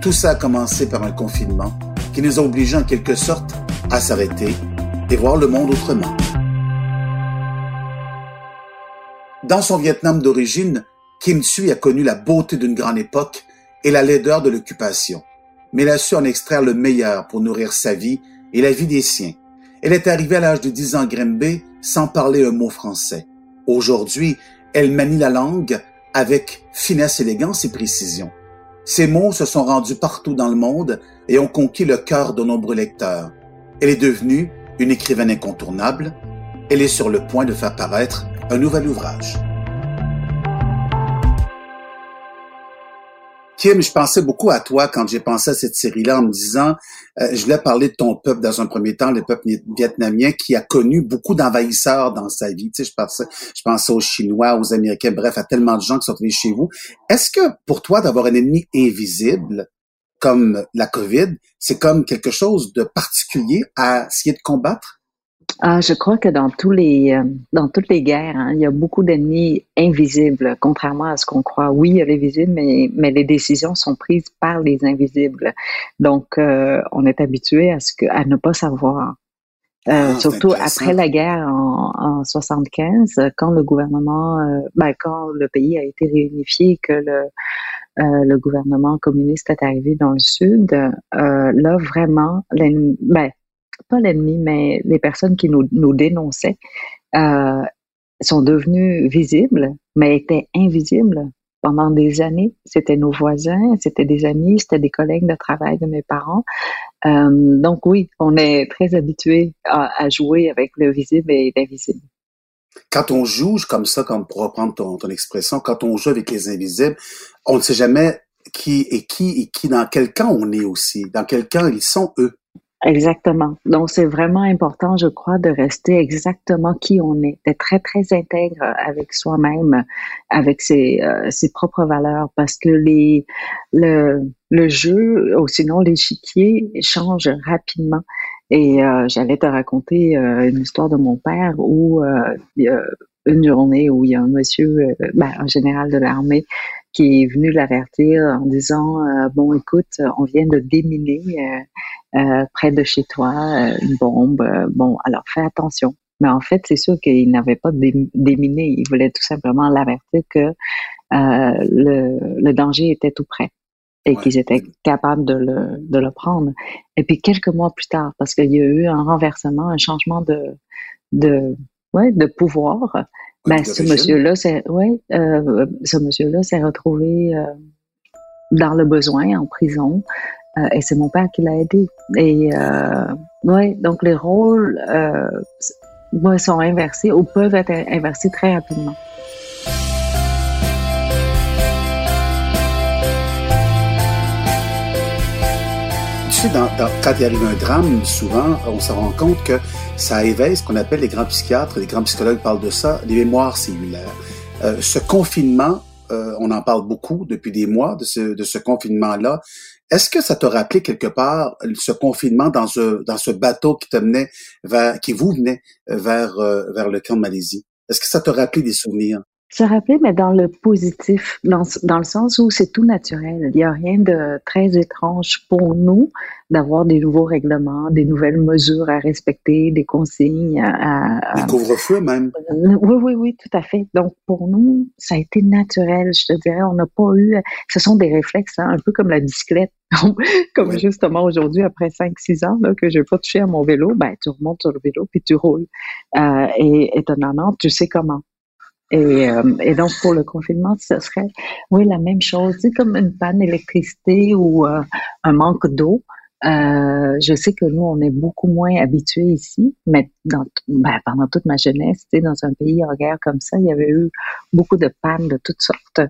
Tout ça a commencé par un confinement qui nous a obligés en quelque sorte à s'arrêter et voir le monde autrement. Dans son Vietnam d'origine, Kim Thuy a connu la beauté d'une grande époque et la laideur de l'occupation, mais elle a su en extraire le meilleur pour nourrir sa vie et la vie des siens. Elle est arrivée à l'âge de 10 ans à Grimby sans parler un mot français. Aujourd'hui, elle manie la langue avec finesse, élégance et précision. Ses mots se sont rendus partout dans le monde et ont conquis le cœur de nombreux lecteurs. Elle est devenue une écrivaine incontournable. Elle est sur le point de faire paraître un nouvel ouvrage. Kim, je pensais beaucoup à toi quand j'ai pensé à cette série-là en me disant, euh, je voulais parler de ton peuple dans un premier temps, le peuple vietnamien qui a connu beaucoup d'envahisseurs dans sa vie. Tu sais, je pensais, je pensais aux Chinois, aux Américains, bref, à tellement de gens qui sont venus chez vous. Est-ce que pour toi, d'avoir un ennemi invisible comme la COVID, c'est comme quelque chose de particulier à essayer de combattre? Ah, je crois que dans tous les euh, dans toutes les guerres, hein, il y a beaucoup d'ennemis invisibles, contrairement à ce qu'on croit. Oui, il y a les visibles, mais, mais les décisions sont prises par les invisibles. Donc, euh, on est habitué à ce que à ne pas savoir. Euh, ah, surtout après la guerre en, en 75, quand le gouvernement, euh, ben, quand le pays a été réunifié, que le le gouvernement communiste est arrivé dans le sud, là vraiment, ben, pas l'ennemi, mais les personnes qui nous, dénonçaient euh, sont devenues visibles, mais étaient invisibles pendant des années. C'était nos voisins, c'était des amis, c'était des collègues de travail de mes parents. Euh, donc oui, on est très habitué à, jouer avec le visible et l'invisible. Quand on joue comme ça, comme pour reprendre ton, ton expression, quand on joue avec les invisibles, on ne sait jamais qui est qui et qui dans quel camp on est aussi, dans quel camp ils sont eux. Exactement. Donc, c'est vraiment important, je crois, de rester exactement qui on est, d'être très, très intègre avec soi-même, avec ses, euh, ses propres valeurs, parce que les, le, le jeu, ou sinon l'échiquier, change rapidement. Et euh, j'allais te raconter euh, une histoire de mon père où a une journée où il y a un monsieur, ben, un général de l'armée, qui est venu l'avertir en disant bon écoute on vient de déminer euh, près de chez toi, euh, une bombe. Euh, bon, alors fais attention. Mais en fait, c'est sûr qu'il n'avait pas déminé. Il voulait tout simplement l'avertir que le, le, danger était tout près et qu'ils étaient capables de le, de le prendre. Et puis quelques mois plus tard, parce qu'il y a eu un renversement, un changement de, de, ouais, de pouvoir, ben, ce monsieur-là, c'est, ouais, euh, ce monsieur-là s'est retrouvé euh, dans le besoin, en prison. Euh, et c'est mon père qui l'a aidé. Et euh, ouais, donc les rôles euh, sont inversés ou peuvent être inversés très rapidement. Tu sais, dans, quand il arrive un drame, souvent, on se rend compte que ça éveille ce qu'on appelle les grands psychiatres, les grands psychologues parlent de ça, les mémoires cellulaires. Ce confinement, on en parle beaucoup depuis des mois de ce, de ce confinement-là. Est-ce que ça t'a rappelé quelque part ce confinement dans ce, bateau qui te menait vers, qui vous venait vers, euh, vers le camp de Malaisie? Est-ce que ça t'a rappelé des souvenirs? Se rappeler, mais dans le positif, dans, dans le sens où c'est tout naturel. Il n'y a rien de très étrange pour nous d'avoir des nouveaux règlements, des nouvelles mesures à respecter, des consignes à... à... couvre-feu même. Oui, oui, oui, tout à fait. Donc, pour nous, ça a été naturel, je te dirais. On n'a pas eu... Ce sont des réflexes, hein, un peu comme la bicyclette. comme justement aujourd'hui, après 5-6 ans là, que je n'ai pas touché à mon vélo, ben, tu remontes sur le vélo puis tu roules. Euh, et étonnamment, tu sais comment. Et, euh, et, donc, pour le confinement, ce serait, oui, la même chose. C'est comme une panne d'électricité ou euh, un manque d'eau. Euh, je sais que nous, on est beaucoup moins habitués ici, mais dans, ben, pendant toute ma jeunesse, dans un pays en guerre comme ça, il y avait eu beaucoup de pannes de toutes sortes.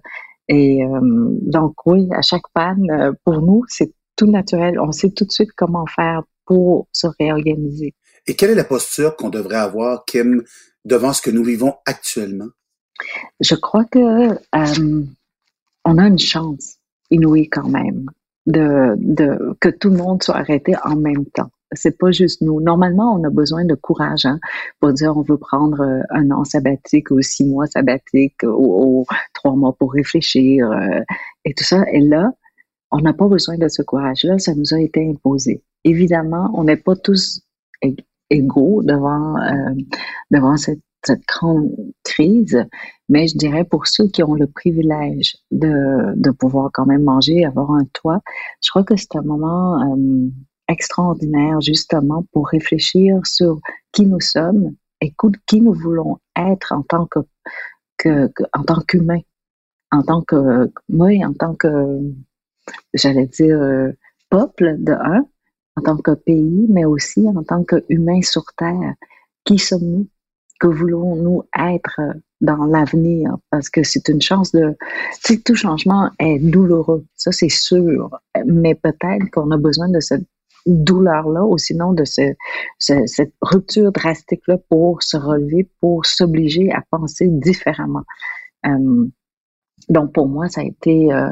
Et euh, donc, oui, à chaque panne, pour nous, c'est tout naturel. On sait tout de suite comment faire pour se réorganiser. Et quelle est la posture qu'on devrait avoir, Kim, devant ce que nous vivons actuellement? Je crois que euh, on a une chance inouïe quand même de, de que tout le monde soit arrêté en même temps. C'est pas juste nous. Normalement, on a besoin de courage hein, pour dire on veut prendre euh, un an sabbatique ou six mois sabbatique ou, trois mois pour réfléchir euh, et tout ça. Et là, on n'a pas besoin de ce courage-là. Ça nous a été imposé. Évidemment, on n'est pas tous égaux devant euh, devant cette cette grande crise, mais je dirais pour ceux qui ont le privilège de, de pouvoir quand même manger, avoir un toit, je crois que c'est un moment euh, extraordinaire justement pour réfléchir sur qui nous sommes et qui nous voulons être en tant que, que, en tant qu'humain, en tant que moi, en tant que j'allais dire euh, peuple de un, en tant que pays, mais aussi en tant qu'humain sur terre. Qui sommes-nous? Que voulons-nous être dans l'avenir? Parce que c'est une chance de... Sais, tout changement est douloureux, ça c'est sûr, mais peut-être qu'on a besoin de cette douleur-là ou sinon de ce, cette rupture drastique-là pour se relever, pour s'obliger à penser différemment. Euh, donc pour moi, ça a été... Euh,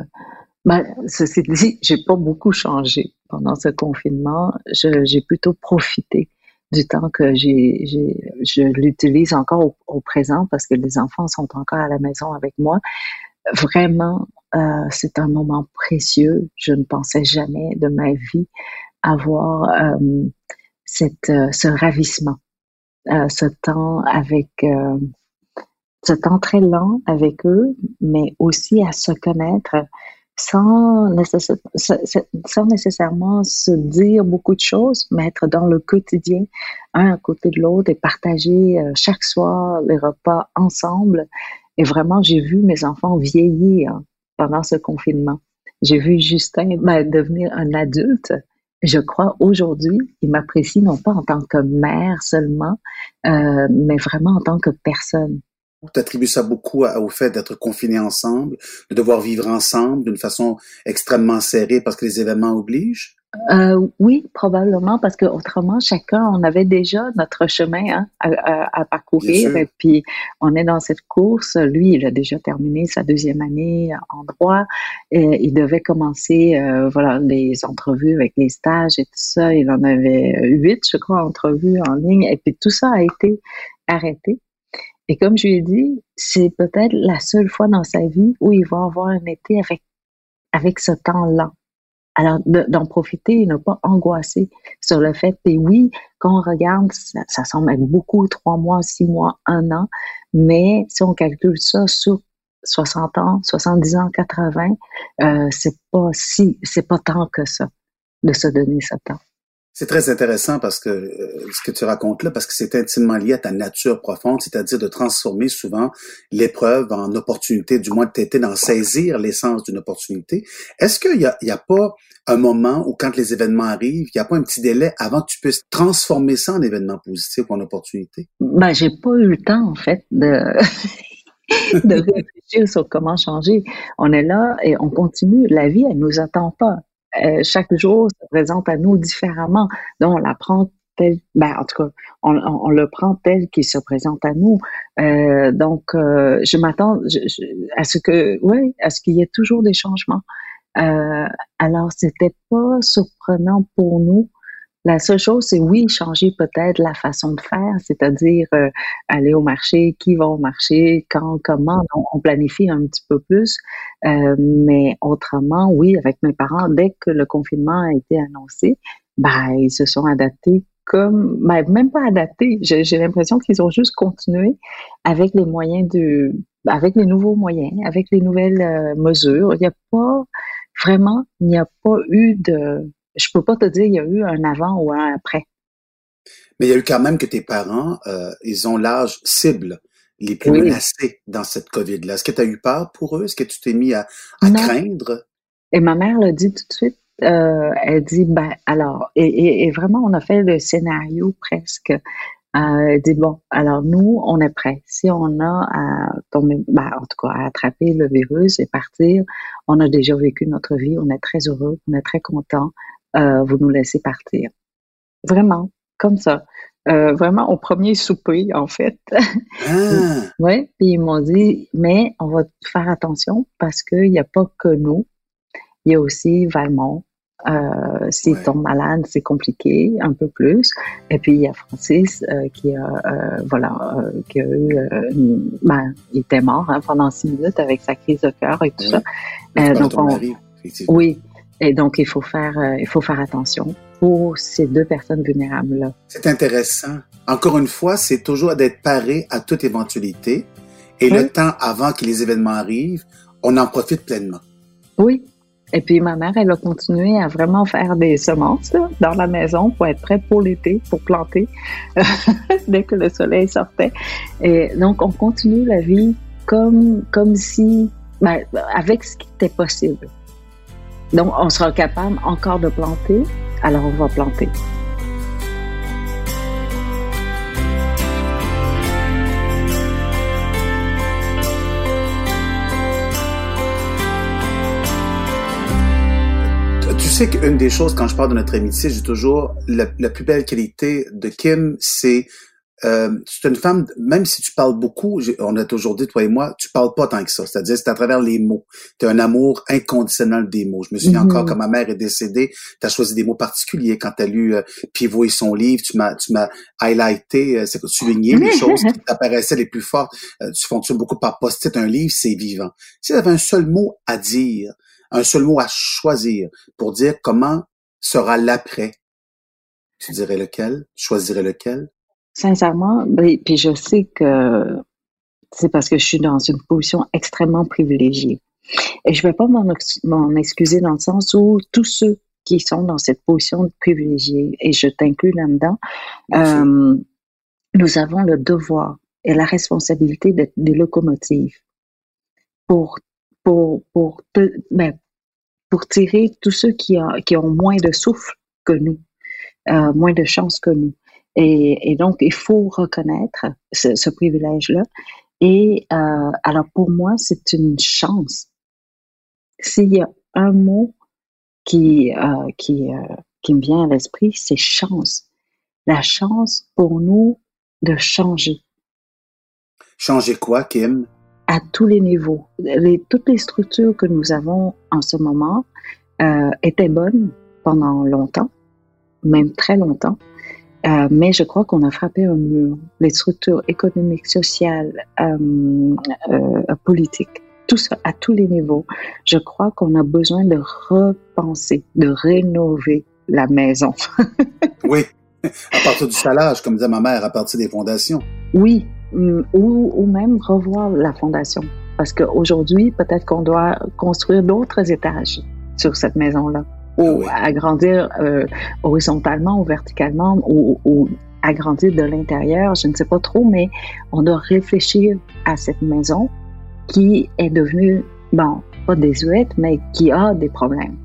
ben, ceci dit, j'ai pas beaucoup changé pendant ce confinement. J'ai plutôt profité du temps que j'ai, je l'utilise encore au, présent parce que les enfants sont encore à la maison avec moi. Vraiment, euh, c'est un moment précieux. Je ne pensais jamais de ma vie avoir euh, cette, euh, ce ravissement, euh, ce temps avec, euh, ce temps très lent avec eux, mais aussi à se connaître sans, sans nécessairement se dire beaucoup de choses, mais être dans le quotidien, un à côté de l'autre et partager euh, chaque soir les repas ensemble. Et vraiment, j'ai vu mes enfants vieillir pendant ce confinement. J'ai vu Justin ben, devenir un adulte. Je crois aujourd'hui, il m'apprécie non pas en tant que mère seulement, euh, mais vraiment en tant que personne. Tu attribues ça beaucoup au fait d'être confinés ensemble, de devoir vivre ensemble d'une façon extrêmement serrée parce que les événements obligent? Euh, oui, probablement, parce que autrement, chacun, on avait déjà notre chemin hein, à, parcourir. Et puis, on est dans cette course. Lui, il a déjà terminé sa deuxième année en droit. Et il devait commencer, euh, voilà, les entrevues avec les stages et tout ça. Il en avait huit, je crois, entrevues en ligne. Et puis, tout ça a été arrêté. Et comme je lui ai dit, c'est peut-être la seule fois dans sa vie où il va avoir un été avec, avec ce temps-là. Alors, d'en profiter et ne pas angoisser sur le fait, et oui, quand on regarde, ça, semble être beaucoup, trois mois, six mois, un an, mais si on calcule ça sur 60 ans, 70 ans, 80, euh, c'est pas si, c'est pas tant que ça de se donner ce temps. C'est très intéressant parce que euh, ce que tu racontes là, parce que c'est intimement lié à ta nature profonde, c'est-à-dire de transformer souvent l'épreuve en opportunité, du moins de t'aider d'en saisir l'essence d'une opportunité. Est-ce qu'il y a, y a pas un moment où quand les événements arrivent, il n'y a pas un petit délai avant que tu puisses transformer ça en événement positif ou en opportunité? Ben, j'ai pas eu le temps, en fait, de, de réfléchir sur comment changer. On est là et on continue. La vie, elle nous attend pas. Euh, chaque jour se présente à nous différemment. Donc, on la prend tel, ben, en tout cas, on, le prend tel qu'il se présente à nous. Euh, donc, euh, je m'attends à ce que, ouais, à ce qu'il y ait toujours des changements. alors, c'était pas surprenant pour nous la seule chose, c'est oui, changer peut-être la façon de faire, c'est-à-dire euh, aller au marché, qui va au marché, quand, comment, on, planifie un petit peu plus. Euh, mais autrement, oui, avec mes parents, dès que le confinement a été annoncé, ben, ils se sont adaptés comme, ben, même pas adaptés. J'ai l'impression qu'ils ont juste continué avec les moyens de, avec les nouveaux moyens, avec les nouvelles euh, mesures. Il n'y a pas, vraiment, il n'y a pas eu de, je peux pas te dire il y a eu un avant ou un après. Mais il y a eu quand même que tes parents, euh, ils ont l'âge cible les plus menacés dans cette COVID-là. Est-ce que tu as eu peur pour eux? Est-ce que tu t'es mis à, craindre? Et ma mère l'a dit tout de suite. Euh, elle dit, ben alors, et, vraiment, on a fait le scénario presque. Euh, elle dit, bon, alors nous, on est prêts. Si on a à tomber, ben, en tout cas, à attraper le virus et partir, on a déjà vécu notre vie, on est très heureux, on est très content. Vous nous laissez partir. Vraiment, comme ça. Euh, vraiment au premier souper, en fait. Ah. oui, puis ils m'ont dit, mais on va faire attention parce qu'il n'y a pas que nous. Il y a aussi Valmont. Euh, S'il tombe malade, c'est compliqué, un peu plus. Et puis il y a Francis euh, qui a, euh, voilà, qui a eu, ben, il était mort hein, pendant six minutes avec sa crise de cœur et tout ça. donc on, oui, et donc il faut faire, il faut faire attention pour ces deux personnes vulnérables-là. C'est intéressant. Encore une fois, c'est toujours d'être paré à toute éventualité. Et le temps avant que les événements arrivent, on en profite pleinement. Oui. Et puis ma mère, elle a continué à vraiment faire des semences dans la maison pour être prête pour l'été, pour planter dès que le soleil sortait. Et donc on continue la vie comme comme si ben, avec ce qui était possible. Donc on sera capable encore de planter, alors on va planter. Tu sais qu'une des choses, quand je parle de notre amitié, j'ai toujours la, la, plus belle qualité de Kim, c'est euh, c'est une femme, même si tu parles beaucoup, on a toujours dit, toi et moi, tu parles pas tant que ça. C'est-à-dire, c'est à travers les mots. Tu as un amour inconditionnel des mots. Je me souviens encore mm-hmm. quand ma mère est décédée, tu as choisi des mots particuliers. Quand tu as lu euh, Pivot et son livre, tu m'as tu m'as highlighté, euh, c'est souligné les choses qui t'apparaissaient les plus fortes. Euh, tu fonctionnes beaucoup par post-it. Un livre, c'est vivant. Si tu avais un seul mot à dire, un seul mot à choisir pour dire comment sera l'après, tu dirais lequel? Tu choisirais lequel? Sincèrement, puis je sais que c'est parce que je suis dans une position extrêmement privilégiée. Et je ne vais pas m'en excuser dans le sens où tous ceux qui sont dans cette position privilégiée, et je t'inclus là-dedans, euh, nous avons le devoir et la responsabilité d'être des locomotives pour, pour, pour, ben, pour tirer tous ceux qui, qui ont moins de souffle que nous, euh, moins de chance que nous. Et, donc, il faut reconnaître ce, privilège-là. Et euh, alors, pour moi, c'est une chance. S'il y a un mot qui, euh, qui, euh, qui me vient à l'esprit, c'est chance. La chance pour nous de changer. Changer quoi, Kim? À tous les niveaux. Les, toutes les structures que nous avons en ce moment euh, étaient bonnes pendant longtemps, même très longtemps. Euh, mais je crois qu'on a frappé un mur. Les structures économiques, sociales, euh, euh, politiques, tout ça à tous les niveaux. Je crois qu'on a besoin de repenser, de rénover la maison. oui, à partir du salage, comme disait ma mère, à partir des fondations. Oui, mm, ou, ou même revoir la fondation. Parce qu'aujourd'hui, peut-être qu'on doit construire d'autres étages sur cette maison-là ou agrandir euh, horizontalement ou verticalement ou, ou agrandir de l'intérieur, je ne sais pas trop, mais on doit réfléchir à cette maison qui est devenue, bon, pas désuète, mais qui a des problèmes,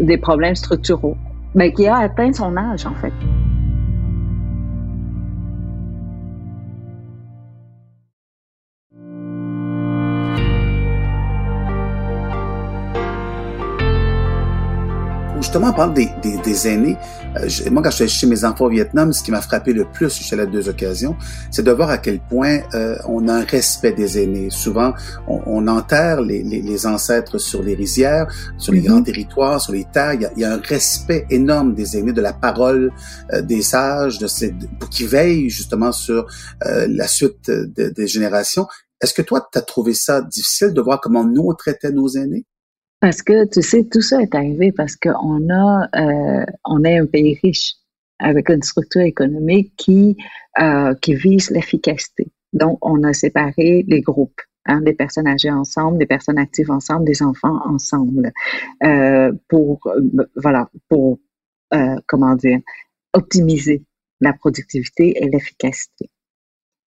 des problèmes structuraux, mais qui a atteint son âge en fait. Justement, parle des, des, des aînés. Euh, moi, quand je suis chez mes enfants au Vietnam, ce qui m'a frappé le plus, je suis allé à deux occasions, c'est de voir à quel point euh, on a un respect des aînés. Souvent, on, on enterre les, les, les, ancêtres sur les rizières, sur les mm-hmm. grands territoires, sur les terres. Il y, a, il y, a, un respect énorme des aînés, de la parole euh, des sages, de ces, pour qui veillent justement sur euh, la suite des générations. Est-ce que toi, tu as trouvé ça difficile de voir comment nous on traitait nos aînés? Parce que, tu sais, tout ça est arrivé parce qu'on a, euh, on est un pays riche avec une structure économique qui, euh, qui vise l'efficacité. Donc, on a séparé les groupes. Hein, des personnes âgées ensemble, des personnes actives ensemble, des enfants ensemble, euh, pour voilà, pour comment dire, optimiser la productivité et l'efficacité.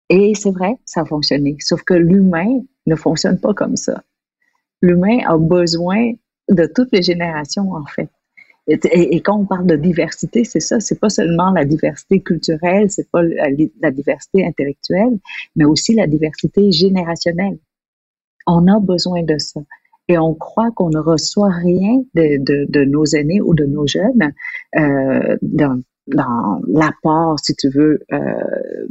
Et c'est vrai, ça a fonctionné. Sauf que l'humain ne fonctionne pas comme ça l'humain a besoin de toutes les générations, en fait. Et, quand on parle de diversité, c'est ça, c'est pas seulement la diversité culturelle, c'est pas la, diversité intellectuelle, mais aussi la diversité générationnelle. On a besoin de ça. et on croit qu'on ne reçoit rien de, de, nos aînés ou de nos jeunes euh, dans l'apport, si tu veux, euh,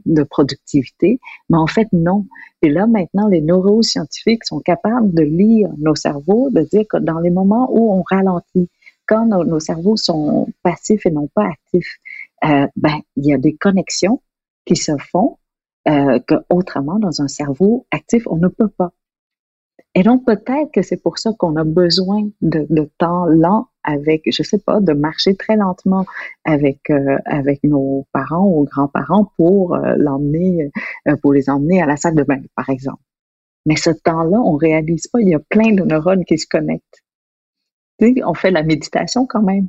de productivité. Mais en fait, non. Et là, maintenant, les neuroscientifiques sont capables de lire nos cerveaux, de dire que dans les moments où on ralentit, quand nos, cerveaux sont passifs et non pas actifs, euh, ben, il y a des connexions qui se font euh, que autrement dans un cerveau actif on ne peut pas. Et donc peut-être que c'est pour ça qu'on a besoin de, de, temps lent avec, je sais pas, de marcher très lentement avec euh, avec nos parents ou grands-parents pour euh, l'emmener, euh, pour les emmener à la salle de bain, par exemple. Mais ce temps-là, on réalise pas. Il y a plein de neurones qui se connectent. Tu sais, on fait la méditation quand même.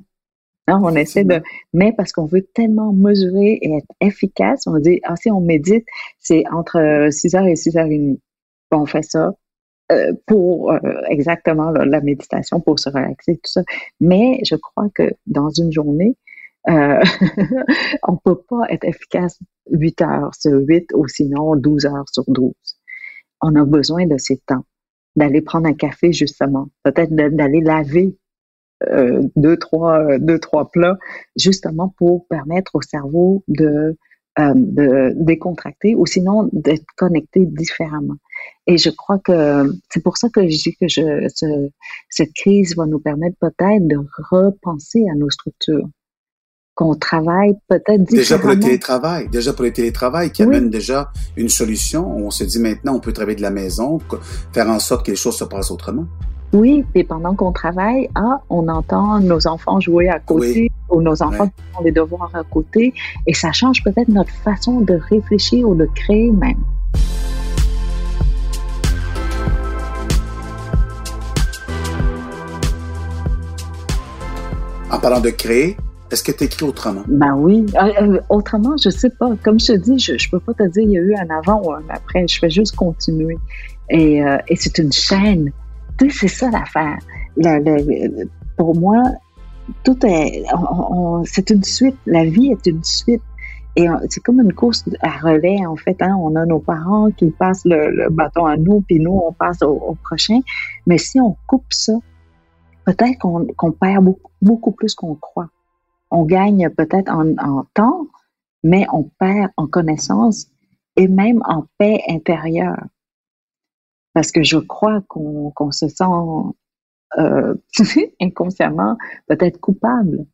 Hein, on essaie de, mais parce qu'on veut tellement mesurer et être efficace, on dit, ah, si on médite, c'est entre 6 heures et 6 heures et demie. on fait ça euh, pour euh, exactement la méditation, pour se relaxer, tout ça. Mais je crois que dans une journée, euh, on peut pas être efficace 8 heures sur 8 ou sinon 12 heures sur 12. On a besoin de ces temps, d'aller prendre un café justement, peut-être d'aller laver euh, deux, trois, deux, trois plats, justement pour permettre au cerveau de, euh, de décontracter ou sinon d'être connecté différemment. Et je crois que c'est pour ça que je dis que je, ce, cette crise va nous permettre peut-être de repenser à nos structures qu'on travaille peut-être différemment. Déjà pour le télétravail, déjà pour le télétravail qui amène déjà une solution. On se dit maintenant on peut travailler de la maison, faire en sorte que les choses se passent autrement. Oui, et pendant qu'on travaille, ah, on entend nos enfants jouer à côté ou nos enfants qui font des devoirs à côté et ça change peut-être notre façon de réfléchir ou de créer même. En parlant de créer, est-ce que tu écris autrement? Ben oui. Euh, euh, autrement, je sais pas. Comme je te dis, je, je peux pas te dire il y a eu un avant ou un après. Je fais juste continuer. Et, euh, et c'est une chaîne c'est ça l'affaire. pour moi, tout est, c'est une suite. La vie est une suite. Et c'est comme une course à relais, en fait. Hein. On a nos parents qui passent le, bâton à nous, puis nous, on passe au, prochain. Mais si on coupe ça, peut-être qu'on perd beaucoup, beaucoup plus qu'on croit. On gagne peut-être en, en, temps, mais on perd en connaissance et même en paix intérieure parce que je crois qu'on se sent euh, inconsciemment peut-être coupable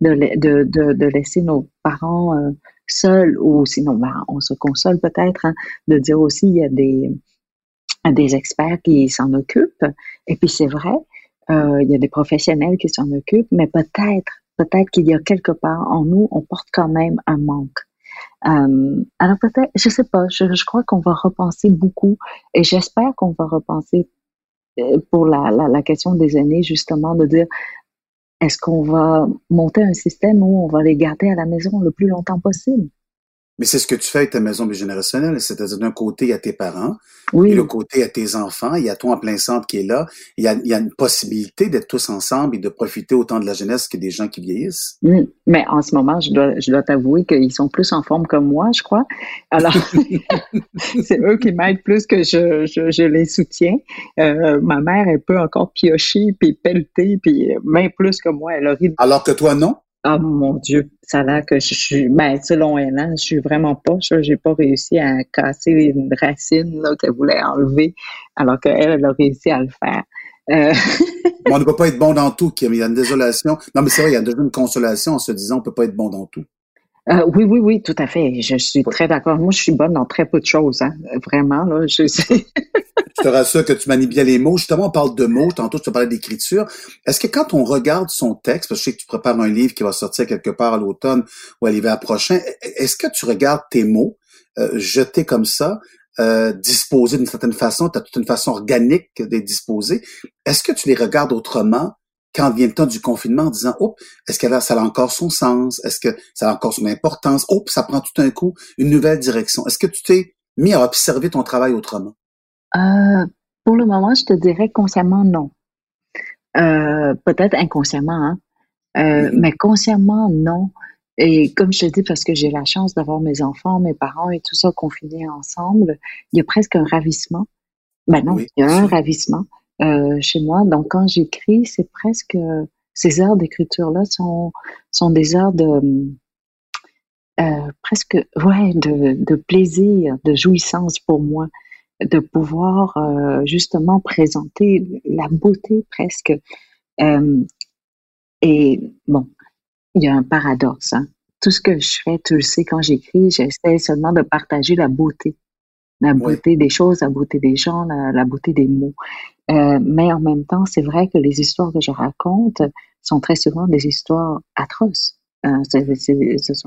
de, laisser nos parents euh, seuls ou sinon ben, on se console peut-être hein, de dire aussi il y a des, experts qui s'en occupent. Et puis c'est vrai euh, il y a des professionnels qui s'en occupent mais peut-être peut-être qu'il y a quelque part en nous on porte quand même un manque. Alors peut-être, je sais pas, je, crois qu'on va repenser beaucoup et j'espère qu'on va repenser pour la, la, la, question des aînés, justement, de dire est-ce qu'on va monter un système où on va les garder à la maison le plus longtemps possible? Mais c'est ce que tu fais avec ta maison bigénérationnelle, c'est-à-dire d'un côté, il y a tes parents, oui. et de l'autre côté, il y a tes enfants, il y a toi en plein centre qui est là. Il y a, il y a une possibilité d'être tous ensemble et de profiter autant de la jeunesse que des gens qui vieillissent. Mais en ce moment, je dois, je dois t'avouer qu'ils sont plus en forme que moi, je crois. Alors, c'est eux qui m'aident plus que je, je, je les soutiens. Euh, ma mère, elle peut encore piocher, puis pelleter, puis même plus que moi. Elle a Alors que toi, non? Ah mon Dieu, ça a l'air que je suis, ben selon hein, je suis vraiment pas, j'ai pas réussi à casser une racine qu'elle voulait enlever, alors qu'elle, elle a réussi à le faire. Euh... on ne peut pas être bon dans tout, Kim. Il y a une désolation. Non, mais c'est vrai, il y a déjà une consolation en se disant on peut pas être bon dans tout. Euh, oui, oui, oui, tout à fait. Je suis très d'accord. Moi, je suis bonne dans très peu de choses, hein. Vraiment, là. Je sais. je te rassure que tu manies bien les mots. Justement, on parle de mots. Tantôt, tu te parlais d'écriture. Est-ce que quand on regarde son texte, parce que je sais que tu prépares un livre qui va sortir quelque part à l'automne ou à l'hiver prochain, est-ce que tu regardes tes mots euh, jetés comme ça, euh, disposés d'une certaine façon, tu as toute une façon organique d'être disposé. Est-ce que tu les regardes autrement quand vient le temps du confinement en disant, oh, est-ce que ça a encore son sens? Est-ce que ça a encore son importance? Oh, ça prend tout un coup une nouvelle direction. Est-ce que tu t'es mis à observer ton travail autrement? Euh, pour le moment, je te dirais consciemment non. Euh, peut-être inconsciemment, hein? Euh, mm-hmm. mais consciemment non. Et comme je te dis, parce que j'ai la chance d'avoir mes enfants, mes parents et tout ça confinés ensemble, il y a presque un ravissement. Ben non, il y a un ravissement euh, chez moi. Donc, quand j'écris, c'est presque ces heures d'écriture-là sont sont des heures de euh, presque ouais de, de plaisir, de jouissance pour moi, de pouvoir euh, justement présenter la beauté presque. Euh, et bon, il y a un paradoxe. Hein. Tout ce que je fais, tu le sais, quand j'écris, j'essaie seulement de partager la beauté la beauté des choses, la beauté des gens, la, beauté des mots. Euh, mais en même temps, c'est vrai que les histoires que je raconte sont très souvent des histoires atroces. Euh,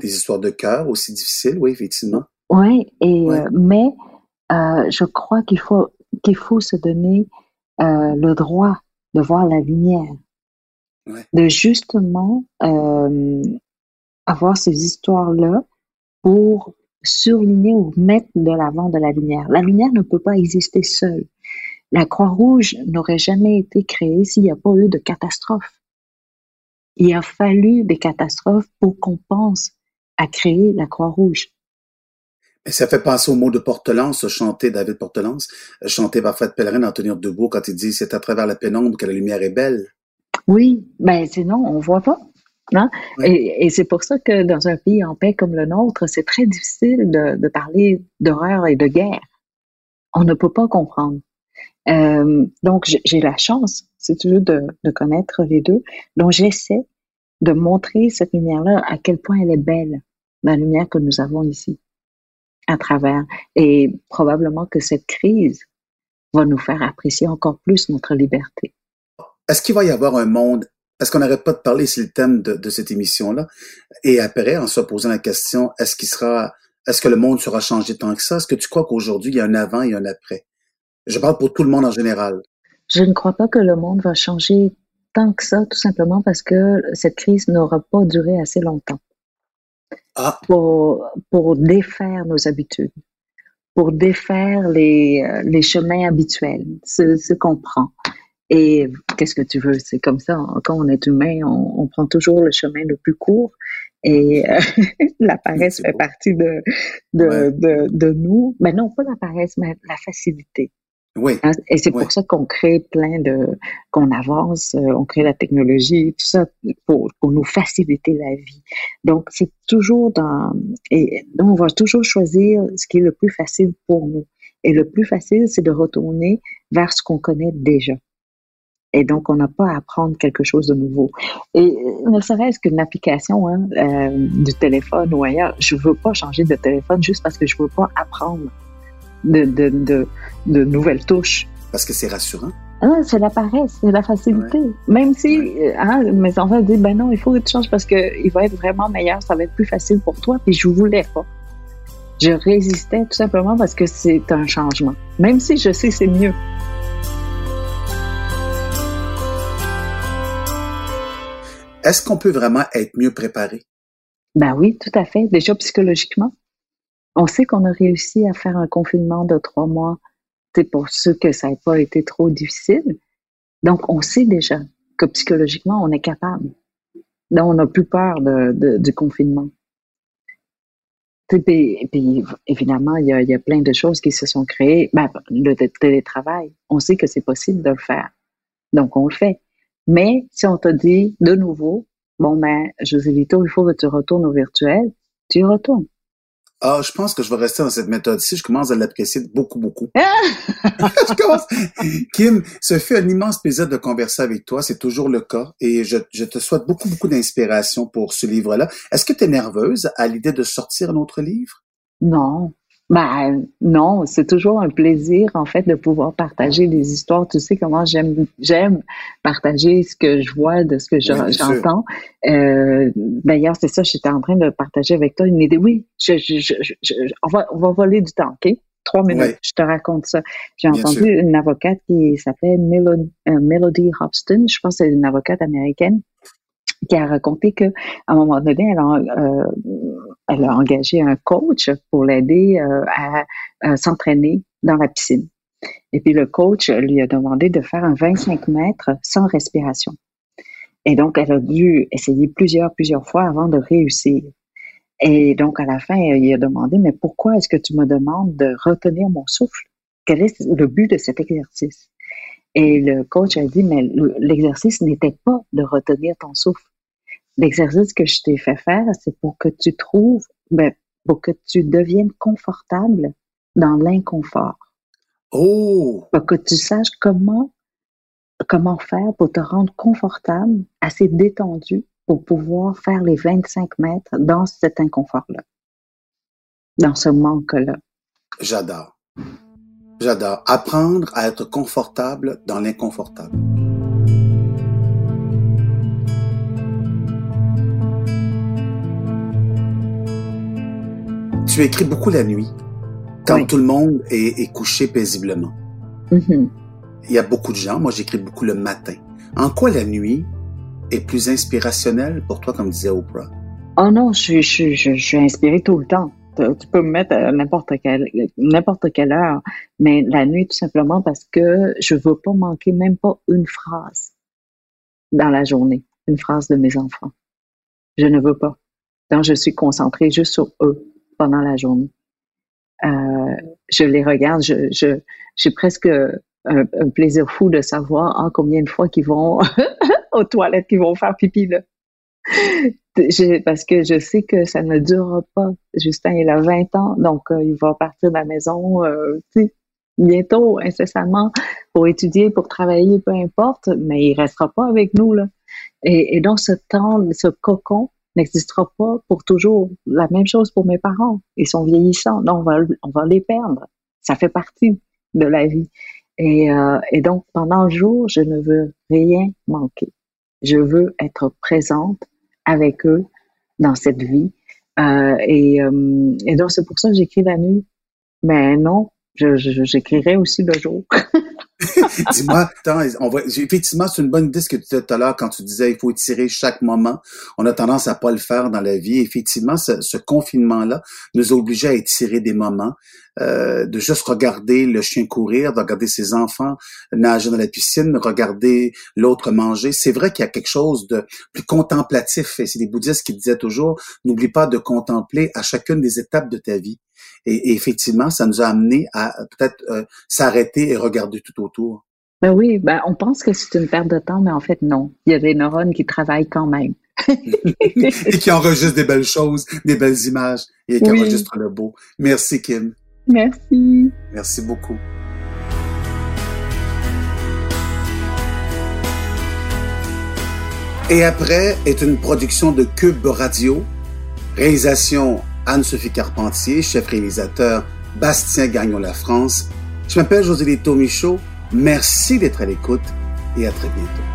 Des histoires de cœur aussi difficiles, oui, effectivement. Oui, et euh, mais euh, je crois qu'il faut qu'il faut se donner le droit de voir la lumière, de justement avoir ces histoires-là pour surligner ou mettre de l'avant de la lumière. La lumière ne peut pas exister seule. La Croix-Rouge n'aurait jamais été créée s'il n'y a pas eu de catastrophe. Il a fallu des catastrophes pour qu'on pense à créer la Croix-Rouge. Mais ça fait penser au mot de Portelance, chanté David Portelance, chanté par Fred Pellerin en tenir debout quand il dit c'est à travers la pénombre que la lumière est belle. Oui, mais ben, sinon on voit pas. Hein? Et, c'est pour ça que dans un pays en paix comme le nôtre, c'est très difficile de, parler d'horreur et de guerre. On ne peut pas comprendre. Euh, donc, j'ai la chance, c'est toujours de, de, connaître les deux. Donc, j'essaie de montrer cette lumière-là, à quel point elle est belle, la lumière que nous avons ici, à travers. Et probablement que cette crise va nous faire apprécier encore plus notre liberté. Est-ce qu'il va y avoir un monde est-ce qu'on n'arrête pas de parler, c'est le thème de, de cette émission-là? Et après, en se posant la question, est-ce qu'il sera, est-ce que le monde sera changé tant que ça? Est-ce que tu crois qu'aujourd'hui, il y a un avant et un après? Je parle pour tout le monde en général. Je ne crois pas que le monde va changer tant que ça, tout simplement parce que cette crise n'aura pas duré assez longtemps. Ah. Pour, pour défaire nos habitudes, pour défaire les, euh, les chemins habituels, ce, ce qu'on prend. Et qu'est-ce que tu veux? C'est comme ça. Quand on est humain, on, prend toujours le chemin le plus court. Et euh, la paresse fait partie de, de, de, de, nous. Mais non, pas la paresse, mais la facilité. Oui. Hein, et c'est pour ça qu'on crée plein de, qu'on avance, euh, on crée la technologie, tout ça pour, pour nous faciliter la vie. Donc, c'est toujours dans, et donc on va toujours choisir ce qui est le plus facile pour nous. Et le plus facile, c'est de retourner vers ce qu'on connaît déjà. Et donc, on n'a pas à apprendre quelque chose de nouveau. Et ne serait-ce qu'une application hein, euh, du téléphone ou ailleurs, je veux pas changer de téléphone juste parce que je veux pas apprendre de, de, de, de nouvelles touches. Parce que c'est rassurant. Ah, c'est la paresse, c'est la facilité. Même si euh, hein, mes enfants disent, ben non, il faut que tu changes parce qu'il va être vraiment meilleur, ça va être plus facile pour toi, puis je voulais pas. Je résistais tout simplement parce que c'est un changement. Même si je sais c'est mieux. Est-ce qu'on peut vraiment être mieux préparé? Ben oui, tout à fait. Déjà psychologiquement. On sait qu'on a réussi à faire un confinement de trois mois. C'est pour ceux que ça n'a pas été trop difficile. Donc, on sait déjà que psychologiquement, on est capable. Donc, on n'a plus peur du confinement. Puis, évidemment, il y, a, il y, a, plein de choses qui se sont créées. Ben, le télétravail, on sait que c'est possible de le faire. Donc, on le fait. Mais si on te dit de nouveau, bon, ben, José Vito, il faut que tu retournes au virtuel, tu y retournes. Ah, je pense que je vais rester dans cette méthode-ci. Je commence à l'apprécier beaucoup, beaucoup. je commence. Kim, ce fait un immense plaisir de converser avec toi. C'est toujours le cas. Et je, je te souhaite beaucoup, beaucoup d'inspiration pour ce livre-là. Est-ce que tu es nerveuse à l'idée de sortir un autre livre? Non, ben non, c'est toujours un plaisir en fait de pouvoir partager des histoires. Tu sais comment j'aime j'aime partager ce que je vois de ce que j'entends. euh, D'ailleurs, c'est ça, j'étais en train de partager avec toi une idée. Oui, je, je, je, on va on va voler du temps, ok? Trois minutes, je te raconte ça. J'ai entendu une avocate qui s'appelle Melody, euh, Melody Hobston. Je pense que c'est une avocate américaine qui a raconté que à un moment donné, elle a, euh, elle a engagé un coach pour l'aider euh, à, s'entraîner dans la piscine. Et puis le coach lui a demandé de faire un 25 mètres sans respiration. Et donc, elle a dû essayer plusieurs, plusieurs fois avant de réussir. Et donc, à la fin, il a demandé, mais pourquoi est-ce que tu me demandes de retenir mon souffle? Quel est le but de cet exercice? Et le coach a dit, mais l'exercice n'était pas de retenir ton souffle. L'exercice que je t'ai fait faire, c'est pour que tu trouves, ben, pour que tu deviennes confortable dans l'inconfort. Oh! Pour que tu saches comment, comment faire pour te rendre confortable, assez détendu pour pouvoir faire les 25 mètres dans cet inconfort-là, dans ce manque-là. J'adore. J'adore. Apprendre à être confortable dans l'inconfortable. Tu écris beaucoup la nuit, quand tout le monde est, couché paisiblement. Mm-hmm. Il y a beaucoup de gens, moi j'écris beaucoup le matin. En quoi la nuit est plus inspirationnelle pour toi, comme disait Oprah? Oh non, je, je, je, je suis inspirée tout le temps. Tu peux me mettre à n'importe quelle, n'importe quelle heure, mais la nuit tout simplement parce que je veux pas manquer même pas une phrase dans la journée, une phrase de mes enfants. Je ne veux pas. Donc je suis concentrée juste sur eux pendant la journée. Euh, je les regarde, je, j'ai presque un, plaisir fou de savoir en combien de fois qu'ils vont aux toilettes, qu'ils vont faire pipi là. parce que je sais que ça ne durera pas. Justin, il a 20 ans, donc euh, il va partir de la maison euh, bientôt, incessamment, pour étudier, pour travailler, peu importe, mais il restera pas avec nous. Là. Et, et donc, ce temps, ce cocon, n'existera pas pour toujours. La même chose pour mes parents. Ils sont vieillissants. Non, on va, on va les perdre. Ça fait partie de la vie. Et, euh, et donc, pendant le jour, je ne veux rien manquer. Je veux être présente avec eux dans cette vie. Euh, et, euh, et donc, c'est pour ça que j'écris la nuit. Mais non, j'écrirai aussi le jour. Dis-moi, on va, effectivement, c'est une bonne idée ce que tu disais tout à l'heure quand tu disais il faut tirer chaque moment. On a tendance à pas le faire dans la vie. Effectivement, ce, confinement-là nous a obligés à étirer des moments, euh, de juste regarder le chien courir, de regarder ses enfants nager dans la piscine, regarder l'autre manger. C'est vrai qu'il y a quelque chose de plus contemplatif. Et c'est des bouddhistes qui disaient toujours, n'oublie pas de contempler à chacune des étapes de ta vie. Et, effectivement, ça nous a amené à peut-être euh, s'arrêter et regarder tout autour. Ben oui, ben on pense que c'est une perte de temps, mais en fait non. Il y a des neurones qui travaillent quand même. et qui enregistrent des belles choses, des belles images et qui enregistrent le beau. Merci Kim. Merci. Merci beaucoup. Et après est une production de Cube Radio, réalisation Anne-Sophie Carpentier, chef réalisateur Bastien Gagnon La France. Je m'appelle José Lito Michaud. Merci d'être à l'écoute et à très bientôt.